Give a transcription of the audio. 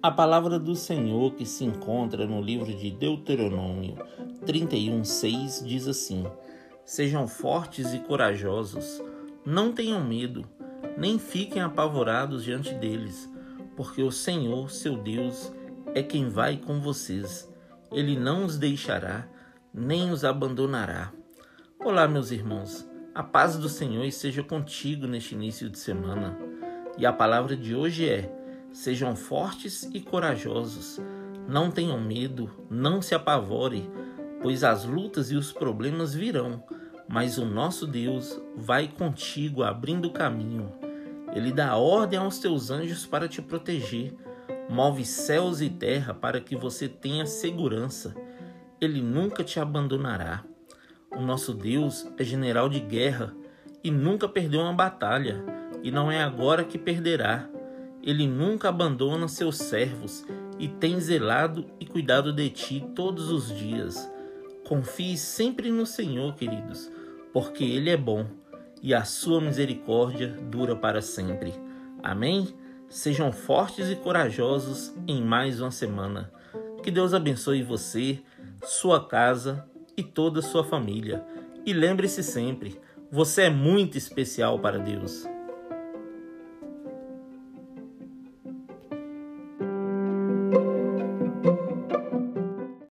A palavra do Senhor que se encontra no livro de Deuteronômio 31:6 diz assim: Sejam fortes e corajosos, não tenham medo, nem fiquem apavorados diante deles, porque o Senhor, seu Deus, é quem vai com vocês. Ele não os deixará, nem os abandonará. Olá, meus irmãos. A paz do Senhor esteja contigo neste início de semana. E a palavra de hoje é: Sejam fortes e corajosos. Não tenham medo, não se apavore, pois as lutas e os problemas virão, mas o nosso Deus vai contigo abrindo o caminho. Ele dá ordem aos teus anjos para te proteger, move céus e terra para que você tenha segurança. Ele nunca te abandonará. O nosso Deus é general de guerra e nunca perdeu uma batalha, e não é agora que perderá. Ele nunca abandona seus servos e tem zelado e cuidado de ti todos os dias. Confie sempre no Senhor, queridos, porque Ele é bom e a sua misericórdia dura para sempre. Amém? Sejam fortes e corajosos em mais uma semana. Que Deus abençoe você, sua casa e toda a sua família. E lembre-se sempre, você é muito especial para Deus.